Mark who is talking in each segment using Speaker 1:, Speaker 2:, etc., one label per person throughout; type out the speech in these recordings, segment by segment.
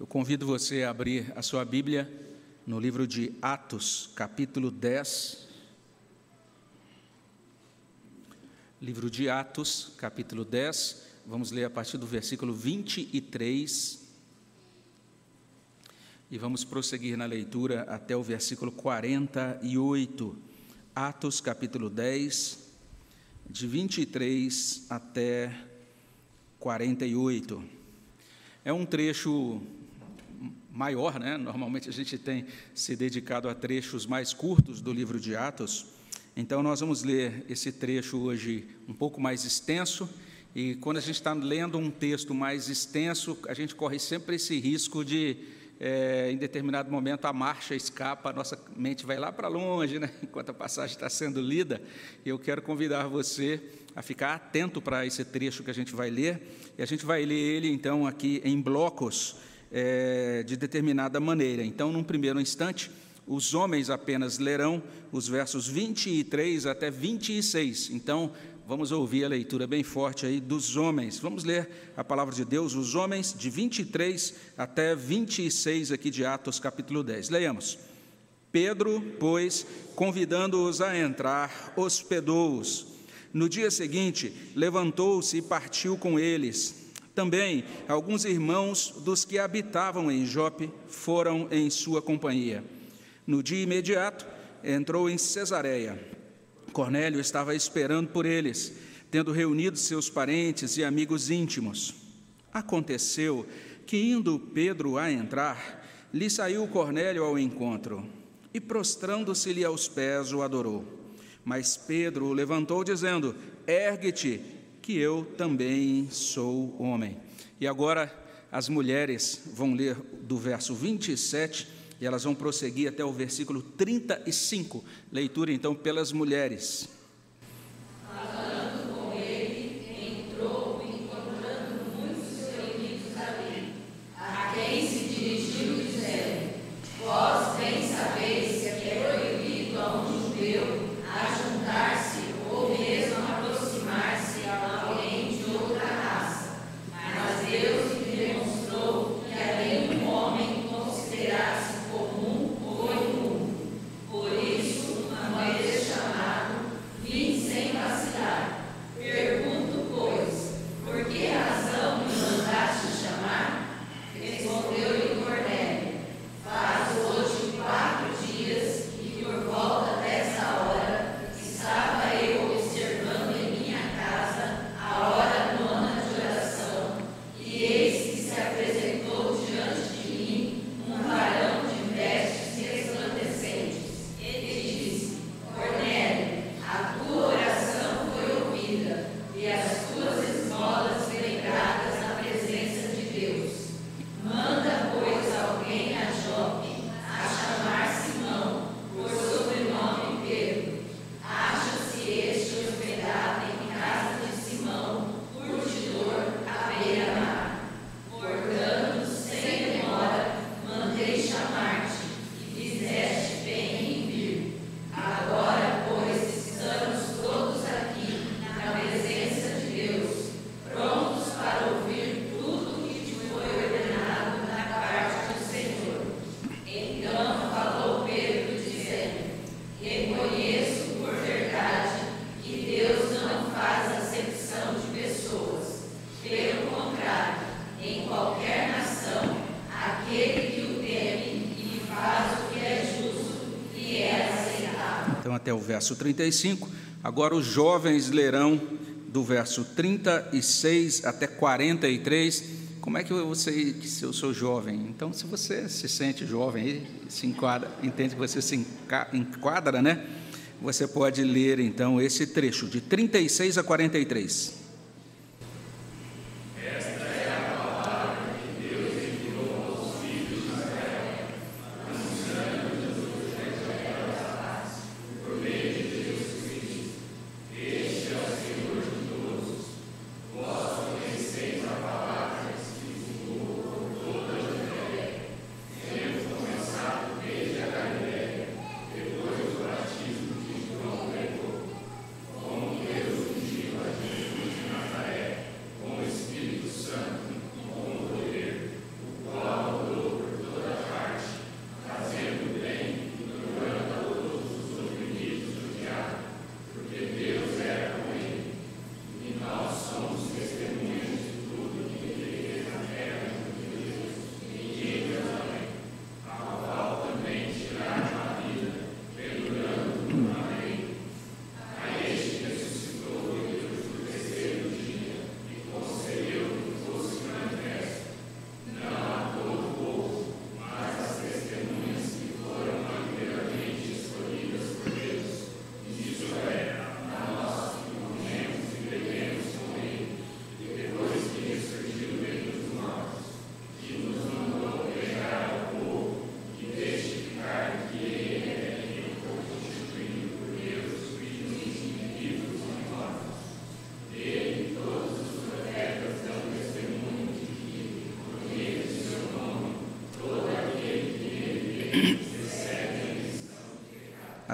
Speaker 1: Eu convido você a abrir a sua Bíblia no livro de Atos, capítulo 10. Livro de Atos, capítulo 10. Vamos ler a partir do versículo 23. E vamos prosseguir na leitura até o versículo 48. Atos, capítulo 10, de 23 até 48. É um trecho maior, né? Normalmente a gente tem se dedicado a trechos mais curtos do livro de Atos. Então nós vamos ler esse trecho hoje um pouco mais extenso. E quando a gente está lendo um texto mais extenso, a gente corre sempre esse risco de, é, em determinado momento, a marcha escapa, a nossa mente vai lá para longe, né? enquanto a passagem está sendo lida. Eu quero convidar você a ficar atento para esse trecho que a gente vai ler. E a gente vai ler ele, então, aqui em blocos é, de determinada maneira. Então, num primeiro instante, os homens apenas lerão os versos 23 até 26. Então, vamos ouvir a leitura bem forte aí dos homens. Vamos ler a palavra de Deus, os homens, de 23 até 26 aqui de Atos, capítulo 10. Leiamos. Pedro, pois, convidando-os a entrar, hospedou-os. No dia seguinte, levantou-se e partiu com eles também alguns irmãos dos que habitavam em Jope foram em sua companhia. No dia imediato, entrou em Cesareia. Cornélio estava esperando por eles, tendo reunido seus parentes e amigos íntimos. Aconteceu que, indo Pedro a entrar, lhe saiu Cornélio ao encontro e, prostrando-se-lhe aos pés, o adorou. Mas Pedro o levantou, dizendo: Ergue-te que eu também sou homem. E agora as mulheres vão ler do verso 27 e elas vão prosseguir até o versículo 35. Leitura então pelas mulheres. Até o verso 35. Agora os jovens lerão do verso 36 até 43. Como é que você, que eu sou jovem? Então, se você se sente jovem e se enquadra, entende que você se enquadra, né? Você pode ler então esse trecho de 36 a 43.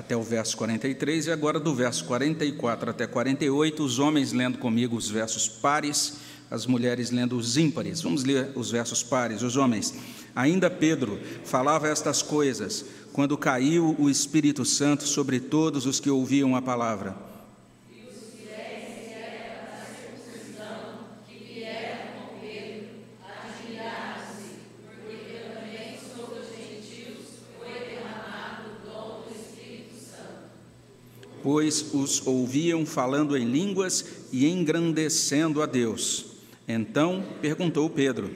Speaker 1: Até o verso 43, e agora do verso 44 até 48, os homens lendo comigo os versos pares, as mulheres lendo os ímpares. Vamos ler os versos pares, os homens. Ainda Pedro falava estas coisas quando caiu o Espírito Santo sobre todos os que ouviam a palavra. Pois os ouviam falando em línguas e engrandecendo a Deus. Então perguntou Pedro: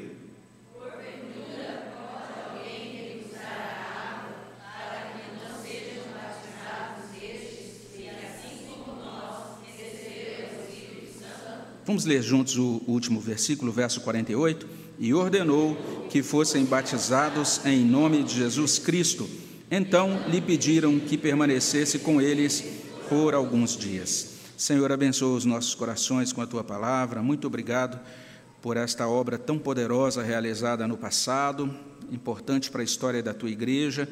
Speaker 1: Vamos ler juntos o último versículo, verso 48. E ordenou que fossem batizados em nome de Jesus Cristo. Então lhe pediram que permanecesse com eles por alguns dias. Senhor, abençoa os nossos corações com a tua palavra. Muito obrigado por esta obra tão poderosa realizada no passado, importante para a história da tua igreja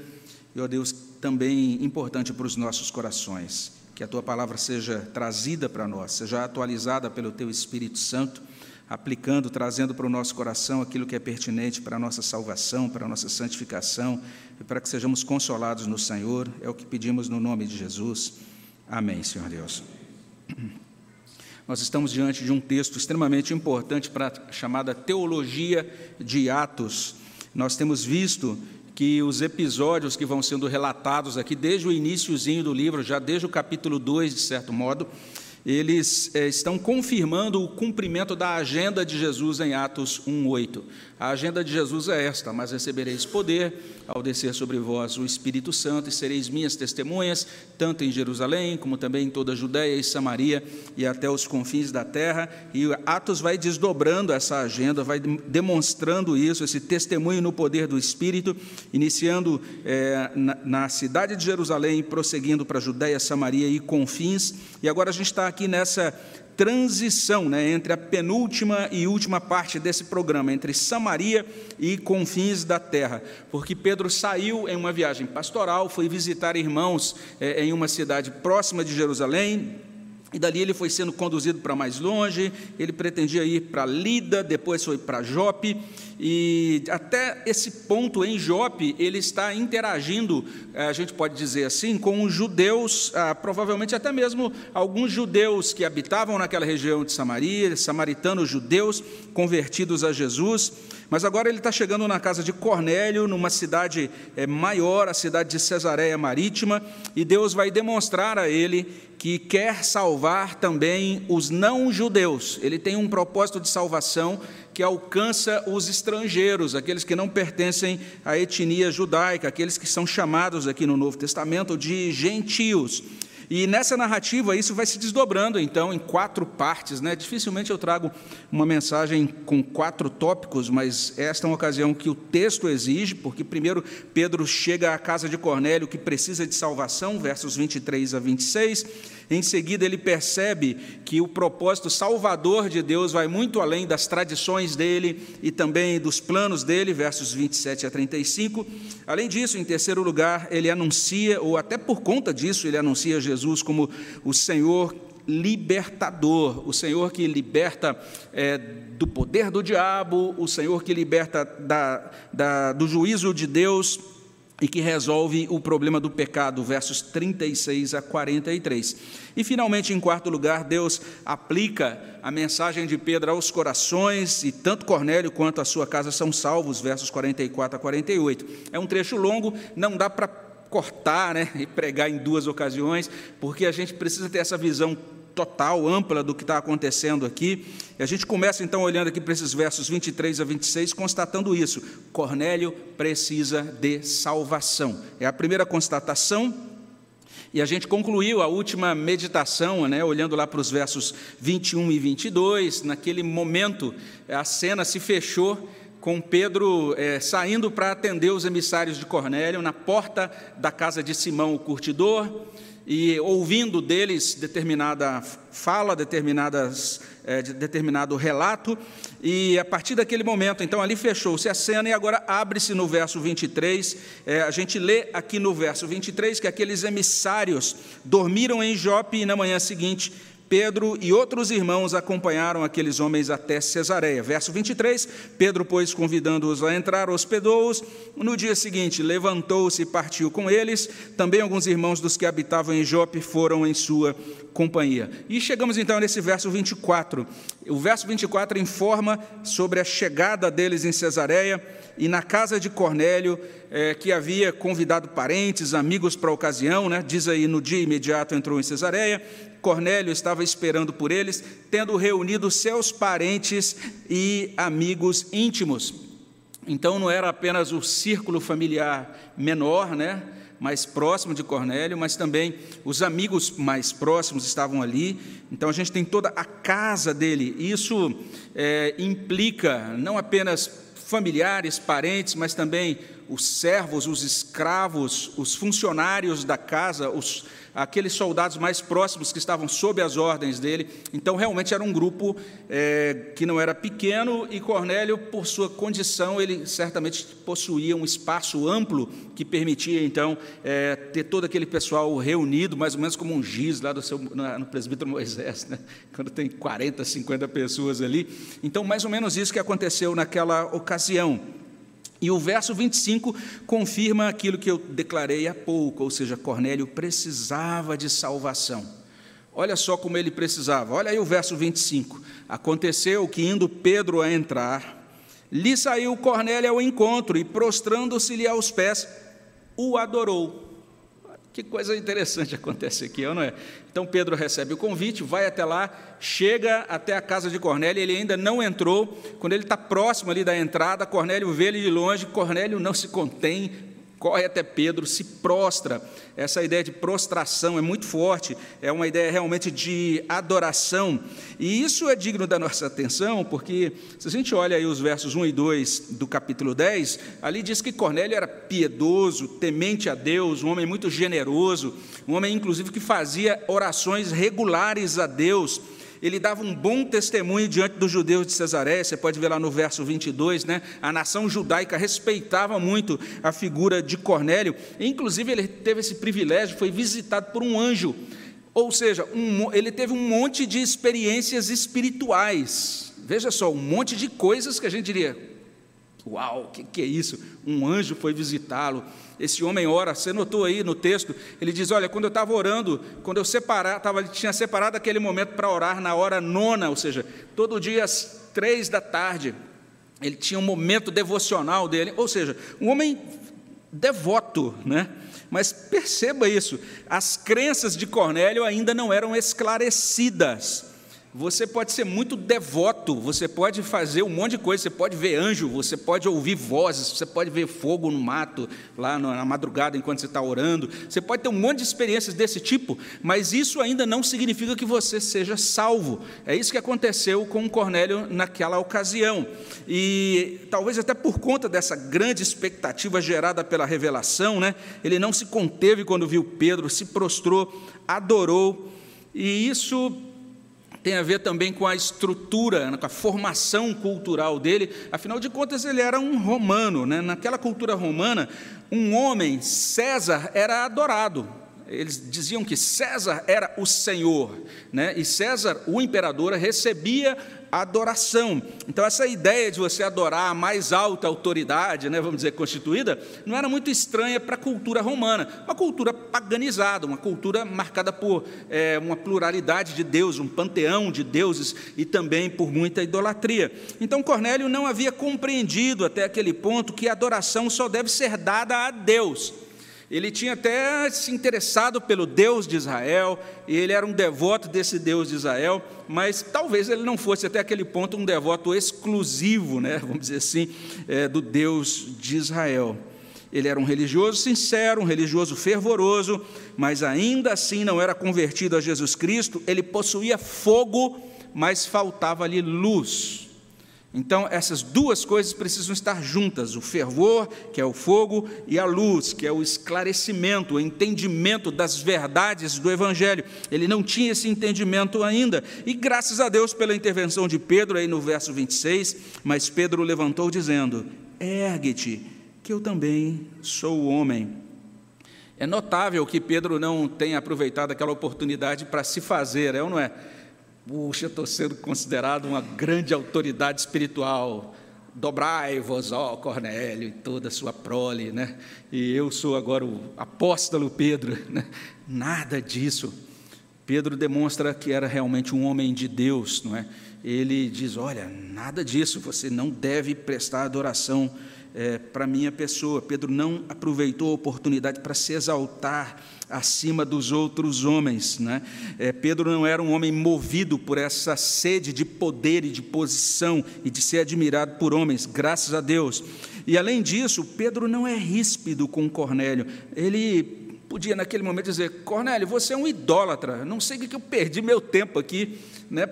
Speaker 1: e, ó Deus, também importante para os nossos corações que a tua palavra seja trazida para nós, seja atualizada pelo teu Espírito Santo, aplicando, trazendo para o nosso coração aquilo que é pertinente para a nossa salvação, para a nossa santificação e para que sejamos consolados no Senhor. É o que pedimos no nome de Jesus. Amém, Senhor Deus. Nós estamos diante de um texto extremamente importante para a chamada teologia de Atos. Nós temos visto que os episódios que vão sendo relatados aqui, desde o iníciozinho do livro, já desde o capítulo 2, de certo modo, eles é, estão confirmando o cumprimento da agenda de Jesus em Atos 1:8. A agenda de Jesus é esta: mas recebereis poder ao descer sobre vós o Espírito Santo e sereis minhas testemunhas, tanto em Jerusalém como também em toda a Judéia e Samaria e até os confins da terra. E Atos vai desdobrando essa agenda, vai demonstrando isso, esse testemunho no poder do Espírito, iniciando é, na, na cidade de Jerusalém, prosseguindo para a Judéia, Samaria e confins. E agora a gente está aqui nessa transição né, entre a penúltima e última parte desse programa, entre Samaria e confins da terra, porque Pedro saiu em uma viagem pastoral, foi visitar irmãos é, em uma cidade próxima de Jerusalém, e dali ele foi sendo conduzido para mais longe, ele pretendia ir para Lida, depois foi para Jope, e até esse ponto em Jope, ele está interagindo, eh, a gente pode dizer assim, com os judeus, ah, provavelmente até mesmo alguns judeus que habitavam naquela região de Samaria, samaritanos judeus, convertidos a Jesus, mas agora ele está chegando na casa de Cornélio, numa cidade eh, maior, a cidade de Cesareia Marítima, e Deus vai demonstrar a ele que quer salvar também os não-judeus. Ele tem um propósito de salvação que alcança os estrangeiros, aqueles que não pertencem à etnia judaica, aqueles que são chamados aqui no Novo Testamento de gentios. E nessa narrativa isso vai se desdobrando então em quatro partes, né? Dificilmente eu trago uma mensagem com quatro tópicos, mas esta é uma ocasião que o texto exige, porque primeiro Pedro chega à casa de Cornélio que precisa de salvação, versos 23 a 26. Em seguida, ele percebe que o propósito salvador de Deus vai muito além das tradições dele e também dos planos dele, versos 27 a 35. Além disso, em terceiro lugar, ele anuncia, ou até por conta disso, ele anuncia Jesus como o Senhor libertador, o Senhor que liberta é, do poder do diabo, o Senhor que liberta da, da, do juízo de Deus e que resolve o problema do pecado, versos 36 a 43. E finalmente, em quarto lugar, Deus aplica a mensagem de Pedro aos corações, e tanto Cornélio quanto a sua casa são salvos, versos 44 a 48. É um trecho longo, não dá para cortar né, e pregar em duas ocasiões, porque a gente precisa ter essa visão total, ampla do que está acontecendo aqui. E a gente começa então olhando aqui para esses versos 23 a 26, constatando isso. Cornélio precisa de salvação. É a primeira constatação. E a gente concluiu a última meditação, né, olhando lá para os versos 21 e 22. Naquele momento, a cena se fechou com Pedro é, saindo para atender os emissários de Cornélio na porta da casa de Simão, o curtidor, e ouvindo deles determinada fala, determinadas, é, de determinado relato, e a partir daquele momento, então ali fechou-se a cena, e agora abre-se no verso 23, é, a gente lê aqui no verso 23 que aqueles emissários dormiram em Jope e na manhã seguinte Pedro e outros irmãos acompanharam aqueles homens até Cesareia. Verso 23, Pedro, pois, convidando-os a entrar, hospedou-os. No dia seguinte, levantou-se e partiu com eles. Também alguns irmãos dos que habitavam em Jope foram em sua companhia. E chegamos então nesse verso 24. O verso 24 informa sobre a chegada deles em Cesareia e na casa de Cornélio, é, que havia convidado parentes, amigos para a ocasião, né? diz aí, no dia imediato entrou em Cesareia, Cornélio estava esperando por eles, tendo reunido seus parentes e amigos íntimos. Então não era apenas o círculo familiar menor, né, mais próximo de Cornélio, mas também os amigos mais próximos estavam ali. Então a gente tem toda a casa dele. Isso é, implica não apenas familiares, parentes, mas também os servos, os escravos, os funcionários da casa, os aqueles soldados mais próximos que estavam sob as ordens dele. Então, realmente era um grupo é, que não era pequeno, e Cornélio, por sua condição, ele certamente possuía um espaço amplo que permitia, então, é, ter todo aquele pessoal reunido, mais ou menos como um giz lá do seu, no presbítero Moisés, né? quando tem 40, 50 pessoas ali. Então, mais ou menos isso que aconteceu naquela ocasião. E o verso 25 confirma aquilo que eu declarei há pouco, ou seja, Cornélio precisava de salvação. Olha só como ele precisava. Olha aí o verso 25. Aconteceu que, indo Pedro a entrar, lhe saiu Cornélio ao encontro e, prostrando-se-lhe aos pés, o adorou. Que coisa interessante acontece aqui, não é? Então Pedro recebe o convite, vai até lá, chega até a casa de Cornélio, ele ainda não entrou. Quando ele está próximo ali da entrada, Cornélio vê ele de longe, Cornélio não se contém, corre até Pedro, se prostra. Essa ideia de prostração é muito forte, é uma ideia realmente de adoração. E isso é digno da nossa atenção, porque se a gente olha aí os versos 1 e 2 do capítulo 10, ali diz que Cornélio era piedoso, temente a Deus, um homem muito generoso, um homem inclusive que fazia orações regulares a Deus ele dava um bom testemunho diante dos judeus de Cesareia, você pode ver lá no verso 22, né? A nação judaica respeitava muito a figura de Cornélio, inclusive ele teve esse privilégio, foi visitado por um anjo, ou seja, um, ele teve um monte de experiências espirituais. Veja só, um monte de coisas que a gente diria: Uau, o que, que é isso? Um anjo foi visitá-lo esse homem ora, você notou aí no texto, ele diz: Olha, quando eu estava orando, quando eu separar, tava, tinha separado aquele momento para orar na hora nona, ou seja, todo dia às três da tarde, ele tinha um momento devocional dele, ou seja, um homem devoto, né? Mas perceba isso, as crenças de Cornélio ainda não eram esclarecidas. Você pode ser muito devoto, você pode fazer um monte de coisa, você pode ver anjo, você pode ouvir vozes, você pode ver fogo no mato, lá na madrugada enquanto você está orando, você pode ter um monte de experiências desse tipo, mas isso ainda não significa que você seja salvo. É isso que aconteceu com Cornélio naquela ocasião. E talvez até por conta dessa grande expectativa gerada pela revelação, né, ele não se conteve quando viu Pedro, se prostrou, adorou, e isso tem a ver também com a estrutura, né, com a formação cultural dele. Afinal de contas, ele era um romano. Né? Naquela cultura romana, um homem, César, era adorado. Eles diziam que César era o Senhor, né? e César, o imperador, recebia adoração. Então, essa ideia de você adorar a mais alta autoridade, né, vamos dizer, constituída, não era muito estranha para a cultura romana, uma cultura paganizada, uma cultura marcada por é, uma pluralidade de deuses, um panteão de deuses e também por muita idolatria. Então, Cornélio não havia compreendido até aquele ponto que a adoração só deve ser dada a Deus. Ele tinha até se interessado pelo Deus de Israel, e ele era um devoto desse Deus de Israel, mas talvez ele não fosse até aquele ponto um devoto exclusivo, né, vamos dizer assim, é, do Deus de Israel. Ele era um religioso sincero, um religioso fervoroso, mas ainda assim não era convertido a Jesus Cristo, ele possuía fogo, mas faltava-lhe luz. Então, essas duas coisas precisam estar juntas: o fervor, que é o fogo, e a luz, que é o esclarecimento, o entendimento das verdades do Evangelho. Ele não tinha esse entendimento ainda, e graças a Deus pela intervenção de Pedro, aí no verso 26, mas Pedro levantou dizendo: Ergue-te, que eu também sou homem. É notável que Pedro não tenha aproveitado aquela oportunidade para se fazer, é ou não é? Puxa, estou sendo considerado uma grande autoridade espiritual. Dobrai-vos, ó Cornélio, e toda a sua prole, né? E eu sou agora o apóstolo Pedro, né? Nada disso. Pedro demonstra que era realmente um homem de Deus, não é? Ele diz: Olha, nada disso, você não deve prestar adoração é, para a minha pessoa. Pedro não aproveitou a oportunidade para se exaltar acima dos outros homens. Né? É, Pedro não era um homem movido por essa sede de poder e de posição e de ser admirado por homens, graças a Deus. E além disso, Pedro não é ríspido com Cornélio. Ele podia naquele momento dizer: Cornélio, você é um idólatra, não sei o que eu perdi meu tempo aqui, né?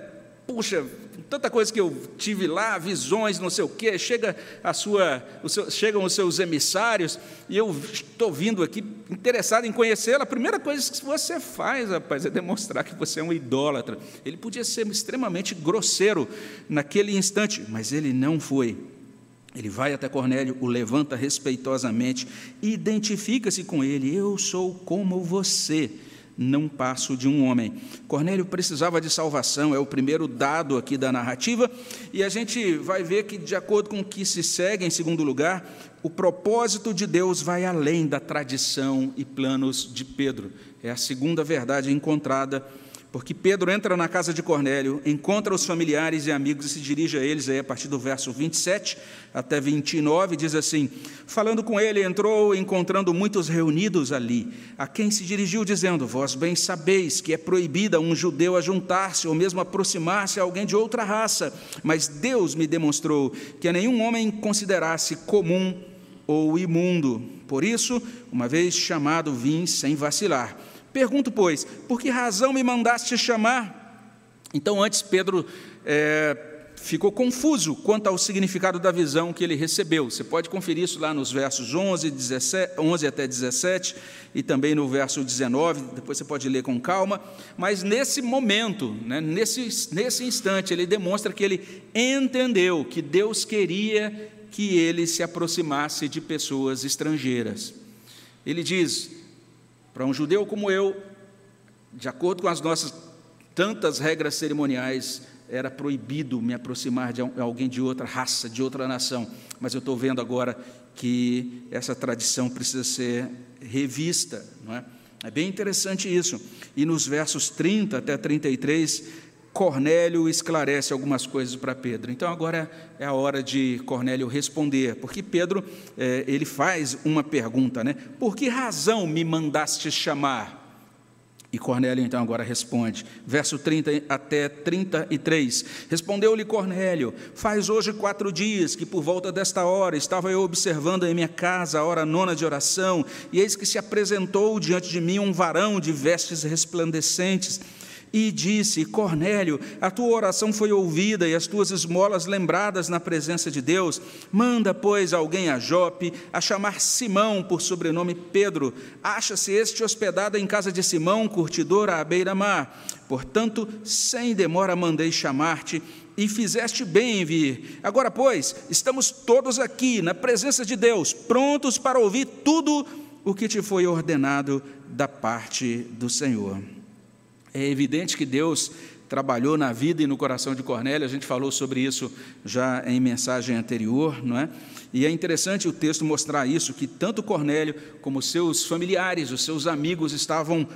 Speaker 1: Puxa, tanta coisa que eu tive lá, visões, não sei o quê, chega a sua, seu, chegam os seus emissários, e eu estou vindo aqui interessado em conhecê-la. A primeira coisa que você faz, rapaz, é demonstrar que você é um idólatra. Ele podia ser extremamente grosseiro naquele instante, mas ele não foi. Ele vai até Cornélio, o levanta respeitosamente, identifica-se com ele: Eu sou como você não passo de um homem. Cornélio precisava de salvação, é o primeiro dado aqui da narrativa, e a gente vai ver que, de acordo com o que se segue, em segundo lugar, o propósito de Deus vai além da tradição e planos de Pedro. É a segunda verdade encontrada porque Pedro entra na casa de Cornélio, encontra os familiares e amigos e se dirige a eles, aí a partir do verso 27 até 29, diz assim: Falando com ele, entrou encontrando muitos reunidos ali, a quem se dirigiu, dizendo: Vós bem sabeis que é proibida um judeu a juntar-se ou mesmo aproximar-se a alguém de outra raça, mas Deus me demonstrou que a nenhum homem considerasse comum ou imundo. Por isso, uma vez chamado, vim sem vacilar. Pergunto, pois, por que razão me mandaste chamar? Então, antes, Pedro é, ficou confuso quanto ao significado da visão que ele recebeu. Você pode conferir isso lá nos versos 11, 17, 11 até 17 e também no verso 19, depois você pode ler com calma. Mas nesse momento, né, nesse, nesse instante, ele demonstra que ele entendeu que Deus queria que ele se aproximasse de pessoas estrangeiras. Ele diz: para um judeu como eu, de acordo com as nossas tantas regras cerimoniais, era proibido me aproximar de alguém de outra raça, de outra nação. Mas eu estou vendo agora que essa tradição precisa ser revista. Não é? é bem interessante isso. E nos versos 30 até 33, Cornélio esclarece algumas coisas para Pedro. Então agora é a hora de Cornélio responder, porque Pedro é, ele faz uma pergunta, né? Por que razão me mandaste chamar? E Cornélio então agora responde, verso 30 até 33. Respondeu-lhe Cornélio: Faz hoje quatro dias que por volta desta hora estava eu observando em minha casa a hora nona de oração, e eis que se apresentou diante de mim um varão de vestes resplandecentes e disse: Cornélio, a tua oração foi ouvida e as tuas esmolas lembradas na presença de Deus. Manda, pois, alguém a Jope a chamar Simão por sobrenome Pedro. Acha-se este hospedado em casa de Simão, curtidor à beira-mar. Portanto, sem demora mandei chamar-te e fizeste bem em vir. Agora, pois, estamos todos aqui na presença de Deus, prontos para ouvir tudo o que te foi ordenado da parte do Senhor. É evidente que Deus trabalhou na vida e no coração de Cornélio, a gente falou sobre isso já em mensagem anterior, não é? E é interessante o texto mostrar isso, que tanto Cornélio como seus familiares, os seus amigos estavam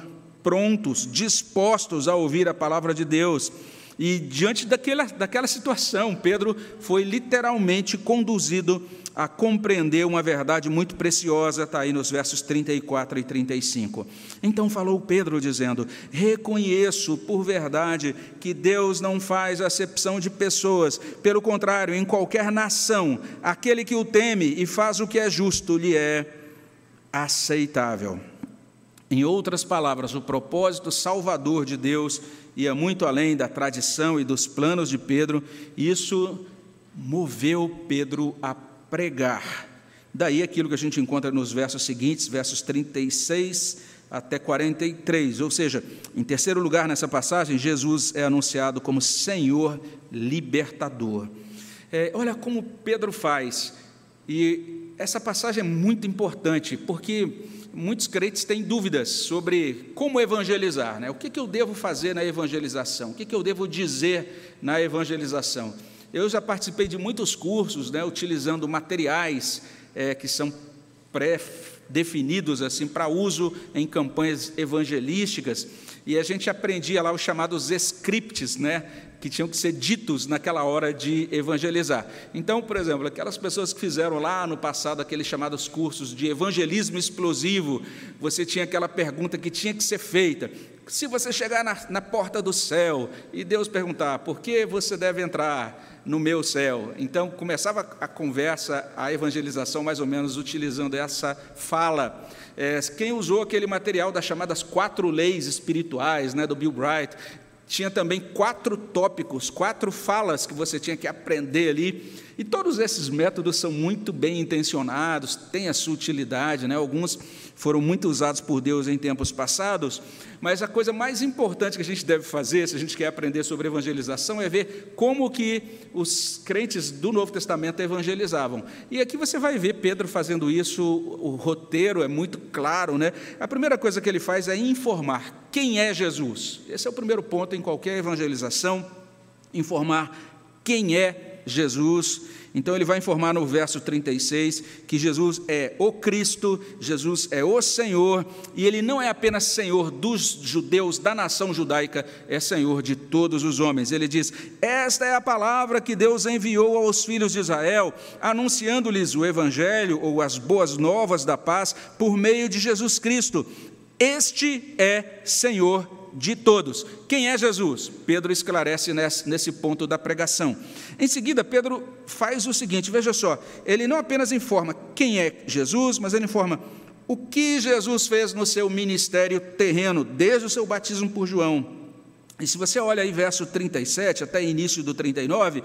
Speaker 1: prontos, dispostos a ouvir a palavra de Deus. E diante daquela, daquela situação, Pedro foi literalmente conduzido a compreender uma verdade muito preciosa, está aí nos versos 34 e 35. Então falou Pedro, dizendo: Reconheço por verdade que Deus não faz acepção de pessoas, pelo contrário, em qualquer nação, aquele que o teme e faz o que é justo lhe é aceitável. Em outras palavras, o propósito salvador de Deus ia muito além da tradição e dos planos de Pedro, isso moveu Pedro a pregar. Daí aquilo que a gente encontra nos versos seguintes, versos 36 até 43. Ou seja, em terceiro lugar nessa passagem, Jesus é anunciado como Senhor libertador. É, olha como Pedro faz. E essa passagem é muito importante, porque muitos crentes têm dúvidas sobre como evangelizar. Né? O que, que eu devo fazer na evangelização? O que, que eu devo dizer na evangelização? Eu já participei de muitos cursos, né, utilizando materiais é, que são pré-definidos assim para uso em campanhas evangelísticas, e a gente aprendia lá os chamados scripts, né, que tinham que ser ditos naquela hora de evangelizar. Então, por exemplo, aquelas pessoas que fizeram lá no passado aqueles chamados cursos de evangelismo explosivo, você tinha aquela pergunta que tinha que ser feita: se você chegar na, na porta do céu e Deus perguntar por que você deve entrar, no meu céu. Então começava a conversa, a evangelização, mais ou menos utilizando essa fala. É, quem usou aquele material das chamadas quatro leis espirituais, né, do Bill Bright, tinha também quatro tópicos, quatro falas que você tinha que aprender ali. E todos esses métodos são muito bem intencionados, têm a sua utilidade, né? alguns foram muito usados por Deus em tempos passados, mas a coisa mais importante que a gente deve fazer, se a gente quer aprender sobre evangelização, é ver como que os crentes do Novo Testamento evangelizavam. E aqui você vai ver Pedro fazendo isso, o roteiro é muito claro, né? A primeira coisa que ele faz é informar quem é Jesus. Esse é o primeiro ponto em qualquer evangelização, informar quem é Jesus então ele vai informar no verso 36 que Jesus é o Cristo, Jesus é o Senhor, e ele não é apenas Senhor dos judeus, da nação judaica, é Senhor de todos os homens. Ele diz: Esta é a palavra que Deus enviou aos filhos de Israel, anunciando-lhes o evangelho ou as boas novas da paz por meio de Jesus Cristo. Este é Senhor de todos. Quem é Jesus? Pedro esclarece nesse ponto da pregação. Em seguida, Pedro faz o seguinte: veja só, ele não apenas informa quem é Jesus, mas ele informa o que Jesus fez no seu ministério terreno, desde o seu batismo por João. E se você olha aí verso 37 até início do 39,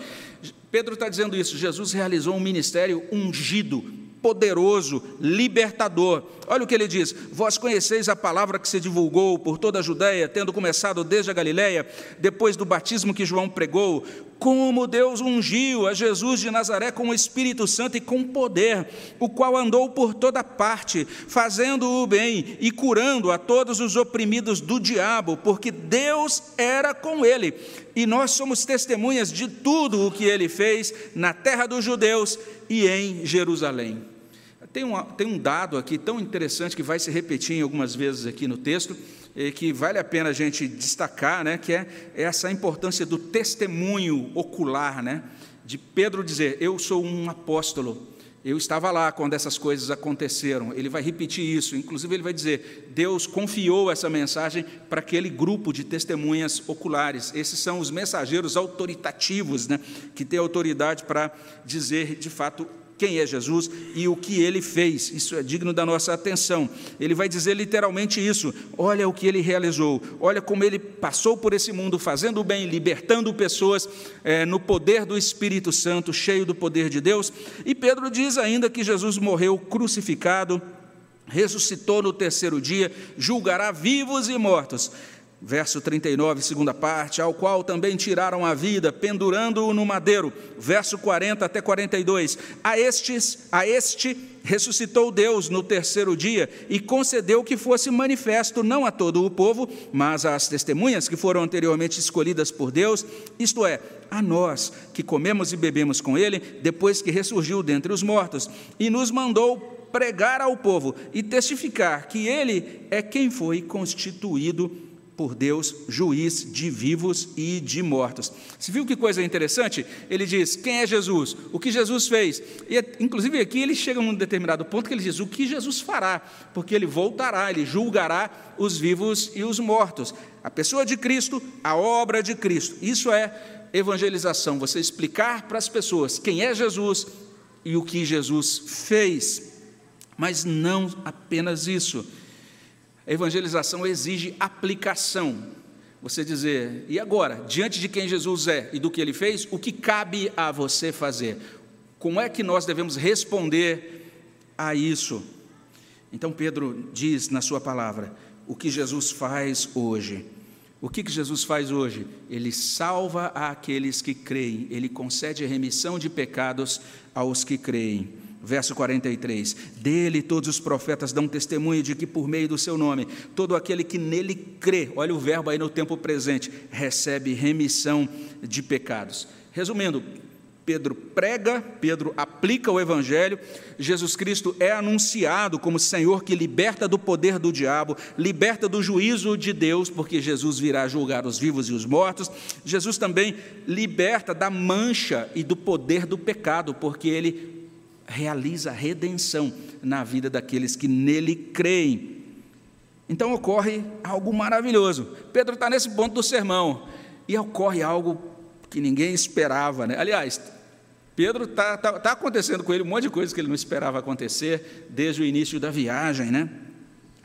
Speaker 1: Pedro está dizendo isso: Jesus realizou um ministério ungido, poderoso, libertador. Olha o que ele diz: Vós conheceis a palavra que se divulgou por toda a Judéia, tendo começado desde a Galiléia, depois do batismo que João pregou, como Deus ungiu a Jesus de Nazaré com o Espírito Santo e com poder, o qual andou por toda parte, fazendo o bem e curando a todos os oprimidos do diabo, porque Deus era com ele. E nós somos testemunhas de tudo o que ele fez na terra dos judeus e em Jerusalém. Tem um, tem um dado aqui tão interessante que vai se repetir algumas vezes aqui no texto, e que vale a pena a gente destacar, né, que é essa importância do testemunho ocular, né, de Pedro dizer: Eu sou um apóstolo, eu estava lá quando essas coisas aconteceram. Ele vai repetir isso, inclusive ele vai dizer: Deus confiou essa mensagem para aquele grupo de testemunhas oculares. Esses são os mensageiros autoritativos, né, que têm autoridade para dizer de fato quem é Jesus e o que ele fez. Isso é digno da nossa atenção. Ele vai dizer literalmente isso: olha o que ele realizou, olha como ele passou por esse mundo fazendo o bem, libertando pessoas é, no poder do Espírito Santo, cheio do poder de Deus. E Pedro diz ainda que Jesus morreu crucificado, ressuscitou no terceiro dia, julgará vivos e mortos verso 39, segunda parte, ao qual também tiraram a vida, pendurando-o no madeiro, verso 40 até 42. A estes, a este ressuscitou Deus no terceiro dia e concedeu que fosse manifesto não a todo o povo, mas às testemunhas que foram anteriormente escolhidas por Deus, isto é, a nós que comemos e bebemos com ele depois que ressurgiu dentre os mortos, e nos mandou pregar ao povo e testificar que ele é quem foi constituído por Deus, juiz de vivos e de mortos. Você viu que coisa interessante? Ele diz: quem é Jesus? O que Jesus fez? E, inclusive, aqui ele chega num determinado ponto que ele diz: o que Jesus fará? Porque ele voltará, ele julgará os vivos e os mortos. A pessoa de Cristo, a obra de Cristo. Isso é evangelização, você explicar para as pessoas quem é Jesus e o que Jesus fez. Mas não apenas isso. A evangelização exige aplicação. você dizer, e agora, diante de quem Jesus é e do que ele fez, o que cabe a você fazer? Como é que nós devemos responder a isso? Então Pedro diz na sua palavra o que Jesus faz hoje. O que, que Jesus faz hoje? Ele salva aqueles que creem, ele concede remissão de pecados aos que creem. Verso 43: Dele todos os profetas dão testemunho de que, por meio do seu nome, todo aquele que nele crê, olha o verbo aí no tempo presente, recebe remissão de pecados. Resumindo, Pedro prega, Pedro aplica o Evangelho, Jesus Cristo é anunciado como Senhor que liberta do poder do diabo, liberta do juízo de Deus, porque Jesus virá julgar os vivos e os mortos. Jesus também liberta da mancha e do poder do pecado, porque ele realiza a redenção na vida daqueles que nele creem. Então ocorre algo maravilhoso. Pedro está nesse ponto do sermão e ocorre algo que ninguém esperava. Né? Aliás, Pedro está tá, tá acontecendo com ele um monte de coisas que ele não esperava acontecer desde o início da viagem, né?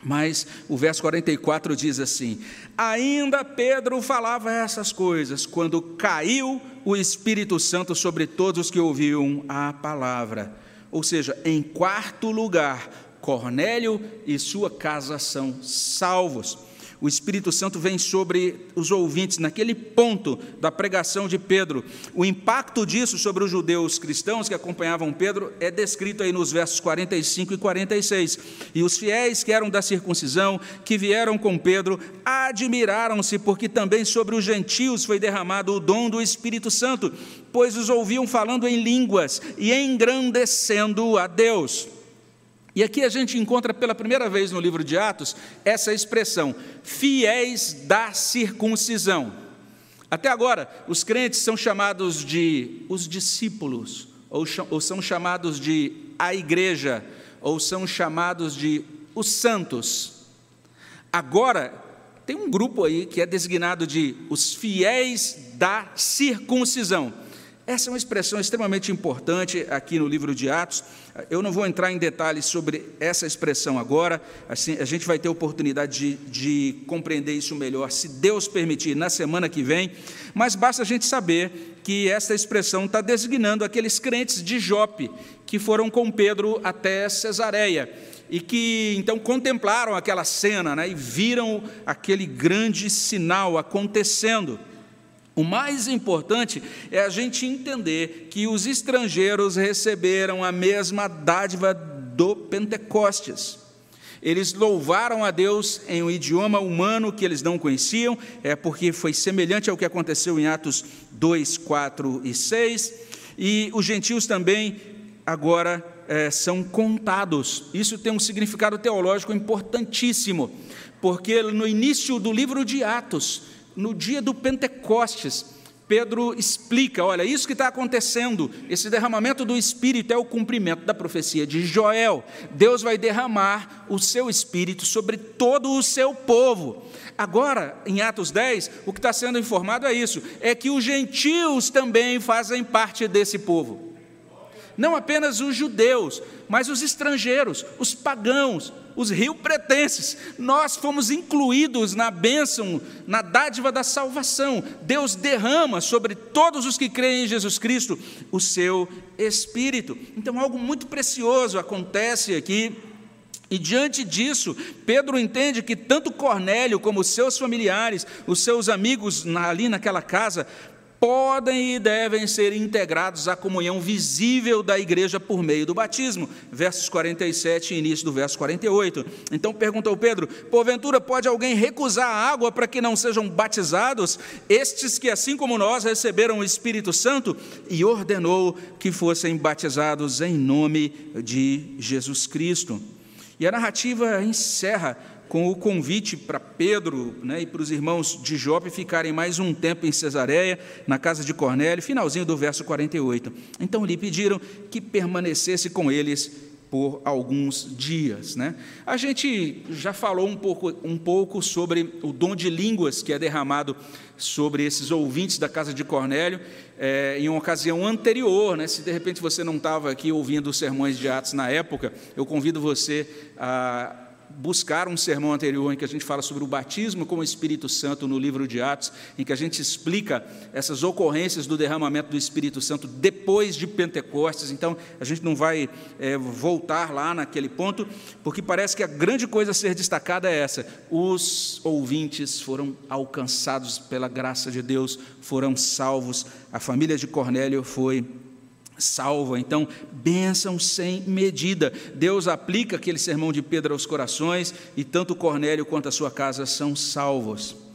Speaker 1: Mas o verso 44 diz assim: Ainda Pedro falava essas coisas quando caiu o Espírito Santo sobre todos os que ouviam a palavra. Ou seja, em quarto lugar, Cornélio e sua casa são salvos o Espírito Santo vem sobre os ouvintes, naquele ponto da pregação de Pedro. O impacto disso sobre os judeus cristãos que acompanhavam Pedro é descrito aí nos versos 45 e 46. E os fiéis que eram da circuncisão, que vieram com Pedro, admiraram-se, porque também sobre os gentios foi derramado o dom do Espírito Santo, pois os ouviam falando em línguas e engrandecendo a Deus. E aqui a gente encontra pela primeira vez no livro de Atos essa expressão, fiéis da circuncisão. Até agora, os crentes são chamados de os discípulos, ou, ou são chamados de a igreja, ou são chamados de os santos. Agora, tem um grupo aí que é designado de os fiéis da circuncisão. Essa é uma expressão extremamente importante aqui no livro de Atos. Eu não vou entrar em detalhes sobre essa expressão agora, assim, a gente vai ter oportunidade de, de compreender isso melhor, se Deus permitir, na semana que vem, mas basta a gente saber que essa expressão está designando aqueles crentes de Jope que foram com Pedro até Cesareia e que então contemplaram aquela cena né, e viram aquele grande sinal acontecendo. O mais importante é a gente entender que os estrangeiros receberam a mesma dádiva do Pentecostes. Eles louvaram a Deus em um idioma humano que eles não conheciam, é porque foi semelhante ao que aconteceu em Atos 2, 4 e 6. E os gentios também agora é, são contados. Isso tem um significado teológico importantíssimo, porque no início do livro de Atos, no dia do Pentecostes, Pedro explica: olha, isso que está acontecendo, esse derramamento do Espírito é o cumprimento da profecia de Joel. Deus vai derramar o seu Espírito sobre todo o seu povo. Agora, em Atos 10, o que está sendo informado é isso: é que os gentios também fazem parte desse povo. Não apenas os judeus, mas os estrangeiros, os pagãos, os rio-pretenses, nós fomos incluídos na bênção, na dádiva da salvação. Deus derrama sobre todos os que creem em Jesus Cristo o seu Espírito. Então, algo muito precioso acontece aqui. E diante disso, Pedro entende que tanto Cornélio como seus familiares, os seus amigos ali naquela casa, podem e devem ser integrados à comunhão visível da igreja por meio do batismo. Versos 47 e início do verso 48. Então perguntou Pedro: Porventura pode alguém recusar a água para que não sejam batizados, estes que, assim como nós, receberam o Espírito Santo? E ordenou que fossem batizados em nome de Jesus Cristo. E a narrativa encerra com o convite para Pedro né, e para os irmãos de Jope ficarem mais um tempo em Cesareia, na casa de Cornélio, finalzinho do verso 48. Então lhe pediram que permanecesse com eles por alguns dias. Né? A gente já falou um pouco, um pouco sobre o dom de línguas que é derramado sobre esses ouvintes da casa de Cornélio é, em uma ocasião anterior. Né? Se de repente você não estava aqui ouvindo os sermões de Atos na época, eu convido você a buscar um sermão anterior em que a gente fala sobre o batismo com o Espírito Santo no livro de Atos, em que a gente explica essas ocorrências do derramamento do Espírito Santo depois de Pentecostes. Então, a gente não vai é, voltar lá naquele ponto, porque parece que a grande coisa a ser destacada é essa: os ouvintes foram alcançados pela graça de Deus, foram salvos, a família de Cornélio foi salva. Então, bênção sem medida. Deus aplica aquele sermão de Pedro aos corações e tanto Cornélio quanto a sua casa são salvos.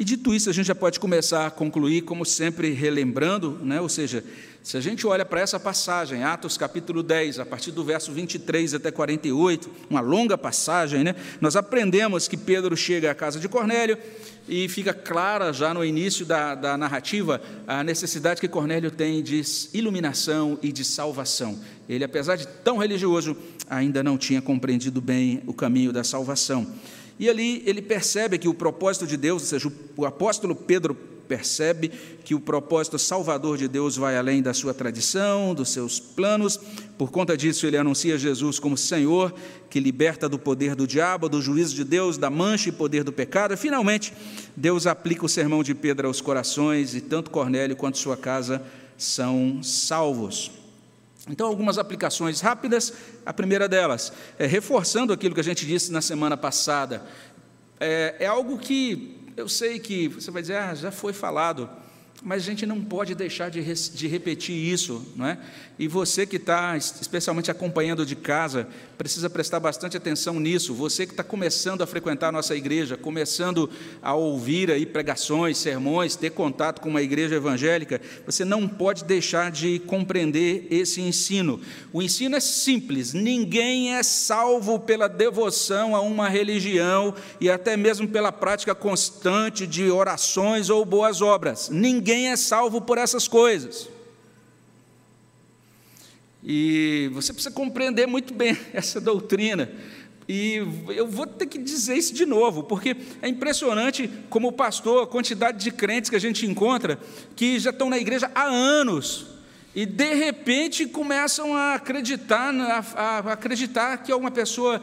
Speaker 1: E dito isso, a gente já pode começar a concluir, como sempre, relembrando, né? ou seja, se a gente olha para essa passagem, Atos capítulo 10, a partir do verso 23 até 48, uma longa passagem, né? nós aprendemos que Pedro chega à casa de Cornélio e fica clara já no início da, da narrativa a necessidade que Cornélio tem de iluminação e de salvação. Ele, apesar de tão religioso, ainda não tinha compreendido bem o caminho da salvação. E ali ele percebe que o propósito de Deus, ou seja, o apóstolo Pedro percebe que o propósito salvador de Deus vai além da sua tradição, dos seus planos. Por conta disso, ele anuncia Jesus como Senhor, que liberta do poder do diabo, do juízo de Deus, da mancha e poder do pecado. E, finalmente, Deus aplica o sermão de Pedro aos corações e tanto Cornélio quanto sua casa são salvos. Então, algumas aplicações rápidas. A primeira delas é reforçando aquilo que a gente disse na semana passada. É, é algo que eu sei que você vai dizer, ah, já foi falado, mas a gente não pode deixar de, de repetir isso, não é? E você que está especialmente acompanhando de casa, precisa prestar bastante atenção nisso. Você que está começando a frequentar a nossa igreja, começando a ouvir aí pregações, sermões, ter contato com uma igreja evangélica, você não pode deixar de compreender esse ensino. O ensino é simples: ninguém é salvo pela devoção a uma religião e até mesmo pela prática constante de orações ou boas obras. Ninguém é salvo por essas coisas. E você precisa compreender muito bem essa doutrina. E eu vou ter que dizer isso de novo, porque é impressionante como pastor, a quantidade de crentes que a gente encontra que já estão na igreja há anos e de repente começam a acreditar, a, a acreditar que uma pessoa,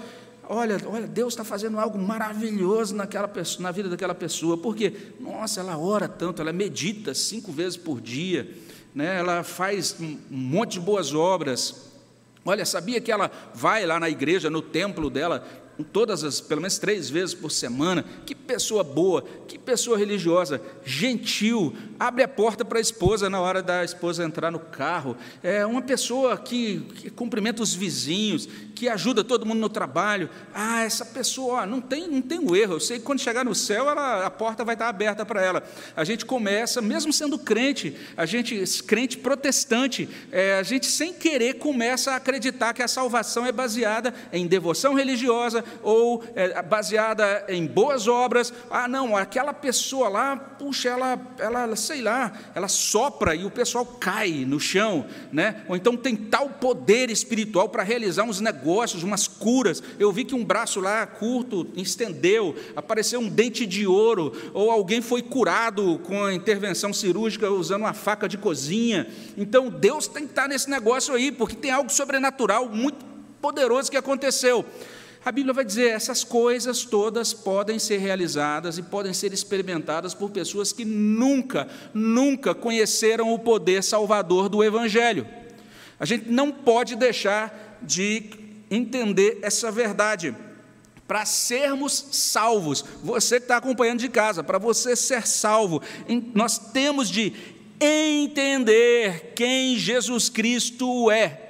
Speaker 1: olha, olha, Deus está fazendo algo maravilhoso naquela pessoa, na vida daquela pessoa, porque, nossa, ela ora tanto, ela medita cinco vezes por dia né, ela faz um monte de boas obras. Olha, sabia que ela vai lá na igreja, no templo dela, todas as, pelo menos três vezes por semana. Que pessoa boa, que pessoa religiosa, gentil, abre a porta para a esposa na hora da esposa entrar no carro. É uma pessoa que, que cumprimenta os vizinhos, que ajuda todo mundo no trabalho. Ah, essa pessoa ó, não tem não tem um erro. Eu sei que quando chegar no céu, ela, a porta vai estar aberta para ela. A gente começa, mesmo sendo crente, a gente crente protestante, é, a gente sem querer começa a acreditar que a salvação é baseada em devoção religiosa, ou é, baseada em boas obras. Ah, não, aquela pessoa lá, puxa, ela, ela, sei lá, ela sopra e o pessoal cai no chão, né? Ou então tem tal poder espiritual para realizar uns negócios, umas curas. Eu vi que um braço lá curto estendeu, apareceu um dente de ouro, ou alguém foi curado com a intervenção cirúrgica usando uma faca de cozinha. Então Deus tem que estar nesse negócio aí, porque tem algo sobrenatural muito poderoso que aconteceu. A Bíblia vai dizer: essas coisas todas podem ser realizadas e podem ser experimentadas por pessoas que nunca, nunca conheceram o poder salvador do Evangelho. A gente não pode deixar de entender essa verdade. Para sermos salvos, você que está acompanhando de casa, para você ser salvo, nós temos de entender quem Jesus Cristo é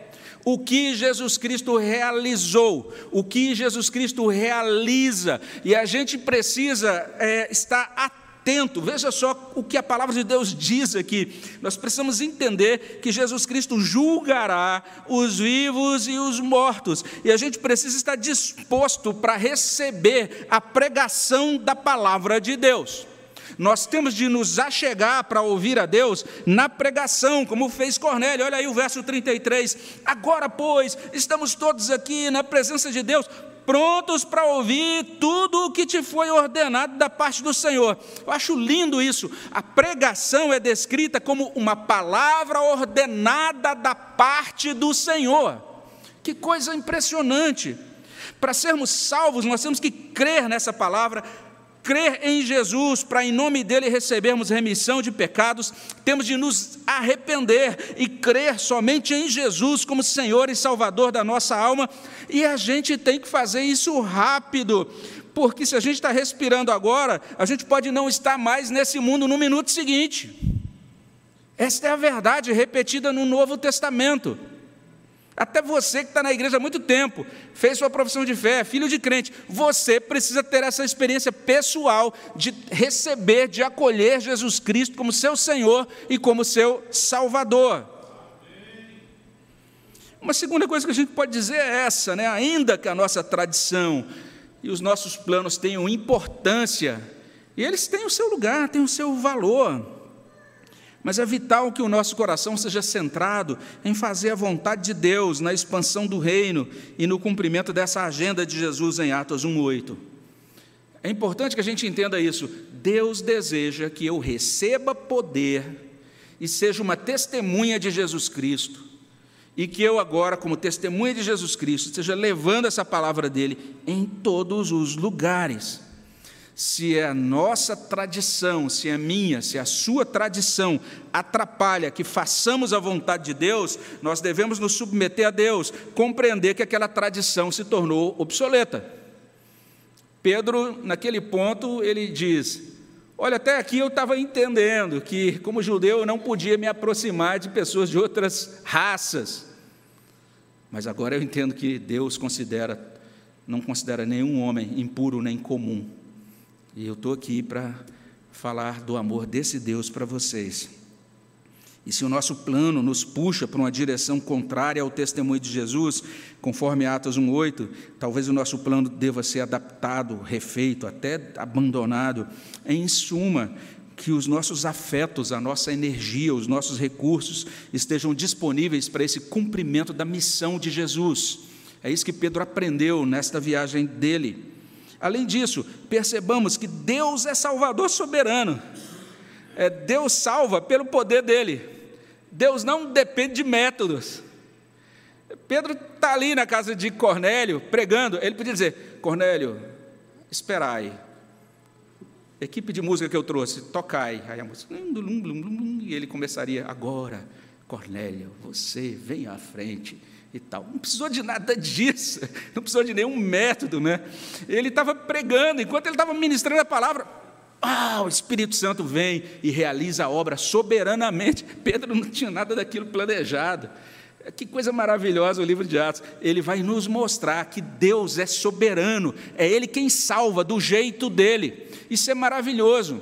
Speaker 1: o que Jesus Cristo realizou, o que Jesus Cristo realiza, e a gente precisa é, estar atento. Veja só o que a palavra de Deus diz aqui. Nós precisamos entender que Jesus Cristo julgará os vivos e os mortos, e a gente precisa estar disposto para receber a pregação da palavra de Deus. Nós temos de nos achegar para ouvir a Deus na pregação, como fez Cornélio. Olha aí o verso 33. Agora, pois, estamos todos aqui na presença de Deus, prontos para ouvir tudo o que te foi ordenado da parte do Senhor. Eu acho lindo isso. A pregação é descrita como uma palavra ordenada da parte do Senhor. Que coisa impressionante. Para sermos salvos, nós temos que crer nessa palavra, crer em Jesus, para em nome dele recebermos remissão de pecados, temos de nos arrepender e crer somente em Jesus como Senhor e Salvador da nossa alma, e a gente tem que fazer isso rápido, porque se a gente está respirando agora, a gente pode não estar mais nesse mundo no minuto seguinte. Esta é a verdade repetida no Novo Testamento. Até você que está na igreja há muito tempo, fez sua profissão de fé, é filho de crente, você precisa ter essa experiência pessoal de receber, de acolher Jesus Cristo como seu Senhor e como seu Salvador. Uma segunda coisa que a gente pode dizer é essa, né? ainda que a nossa tradição e os nossos planos tenham importância, e eles têm o seu lugar, têm o seu valor. Mas é vital que o nosso coração seja centrado em fazer a vontade de Deus na expansão do reino e no cumprimento dessa agenda de Jesus em Atos 1:8. É importante que a gente entenda isso. Deus deseja que eu receba poder e seja uma testemunha de Jesus Cristo. E que eu agora, como testemunha de Jesus Cristo, esteja levando essa palavra dele em todos os lugares se é a nossa tradição, se é a minha, se é a sua tradição atrapalha que façamos a vontade de Deus, nós devemos nos submeter a Deus, compreender que aquela tradição se tornou obsoleta. Pedro, naquele ponto, ele diz: Olha, até aqui eu estava entendendo que, como judeu, eu não podia me aproximar de pessoas de outras raças. Mas agora eu entendo que Deus considera, não considera nenhum homem impuro nem comum. E eu estou aqui para falar do amor desse Deus para vocês. E se o nosso plano nos puxa para uma direção contrária ao testemunho de Jesus, conforme Atos 1,8, talvez o nosso plano deva ser adaptado, refeito, até abandonado. Em suma, que os nossos afetos, a nossa energia, os nossos recursos estejam disponíveis para esse cumprimento da missão de Jesus. É isso que Pedro aprendeu nesta viagem dele. Além disso, percebamos que Deus é Salvador soberano. É, Deus salva pelo poder dele. Deus não depende de métodos. Pedro está ali na casa de Cornélio, pregando. Ele podia dizer: Cornélio, esperai. Equipe de música que eu trouxe, tocai. Aí a música, e ele começaria: Agora, Cornélio, você vem à frente e tal. Não precisou de nada disso, não precisou de nenhum método, né? Ele estava pregando, enquanto ele estava ministrando a palavra, ah, o Espírito Santo vem e realiza a obra soberanamente. Pedro não tinha nada daquilo planejado. Que coisa maravilhosa o livro de Atos. Ele vai nos mostrar que Deus é soberano, é Ele quem salva do jeito dele. Isso é maravilhoso,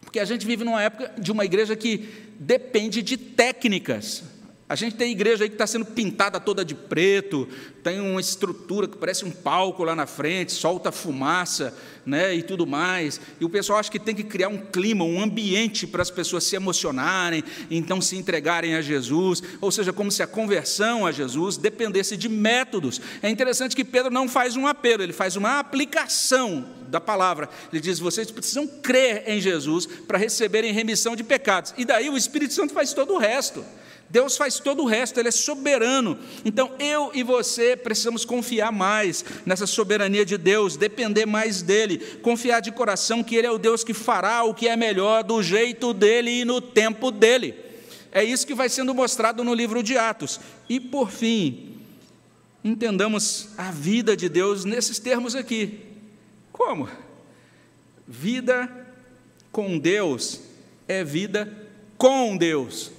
Speaker 1: porque a gente vive numa época de uma igreja que depende de técnicas. A gente tem igreja aí que está sendo pintada toda de preto, tem uma estrutura que parece um palco lá na frente, solta fumaça, né, e tudo mais. E o pessoal acha que tem que criar um clima, um ambiente para as pessoas se emocionarem, então se entregarem a Jesus, ou seja, como se a conversão a Jesus dependesse de métodos. É interessante que Pedro não faz um apelo, ele faz uma aplicação da palavra. Ele diz: vocês precisam crer em Jesus para receberem remissão de pecados. E daí o Espírito Santo faz todo o resto. Deus faz todo o resto, Ele é soberano. Então eu e você precisamos confiar mais nessa soberania de Deus, depender mais dEle, confiar de coração que Ele é o Deus que fará o que é melhor do jeito dEle e no tempo dEle. É isso que vai sendo mostrado no livro de Atos. E por fim, entendamos a vida de Deus nesses termos aqui. Como? Vida com Deus é vida com Deus.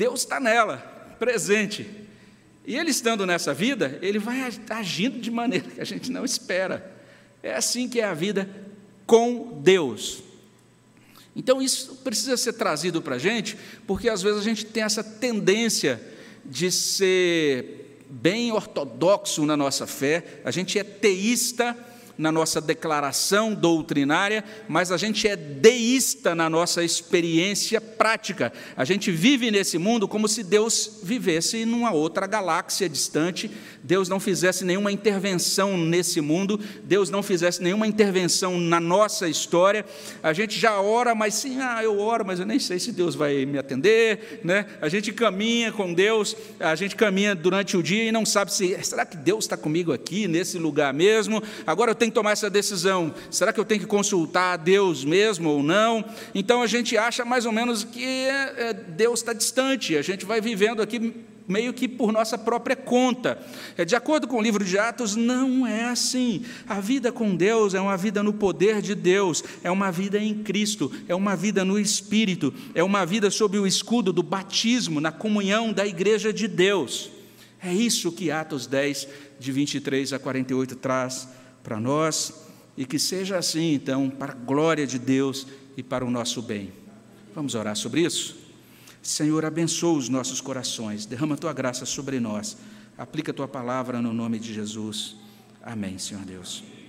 Speaker 1: Deus está nela, presente. E ele estando nessa vida, ele vai agindo de maneira que a gente não espera. É assim que é a vida com Deus. Então isso precisa ser trazido para a gente, porque às vezes a gente tem essa tendência de ser bem ortodoxo na nossa fé, a gente é teísta, na nossa declaração doutrinária, mas a gente é deísta na nossa experiência prática. A gente vive nesse mundo como se Deus vivesse numa outra galáxia distante, Deus não fizesse nenhuma intervenção nesse mundo, Deus não fizesse nenhuma intervenção na nossa história. A gente já ora, mas sim, ah, eu oro, mas eu nem sei se Deus vai me atender, né? A gente caminha com Deus, a gente caminha durante o dia e não sabe se será que Deus está comigo aqui nesse lugar mesmo? Agora eu tenho que tomar essa decisão. Será que eu tenho que consultar a Deus mesmo ou não? Então a gente acha mais ou menos que é, é, Deus está distante. A gente vai vivendo aqui meio que por nossa própria conta. É, de acordo com o livro de Atos, não é assim. A vida com Deus é uma vida no poder de Deus, é uma vida em Cristo, é uma vida no Espírito, é uma vida sob o escudo do batismo, na comunhão da igreja de Deus. É isso que Atos 10, de 23 a 48, traz para nós, e que seja assim, então, para a glória de Deus e para o nosso bem. Vamos orar sobre isso? Senhor, abençoa os nossos corações, derrama tua graça sobre nós, aplica tua palavra no nome de Jesus. Amém, Senhor Deus.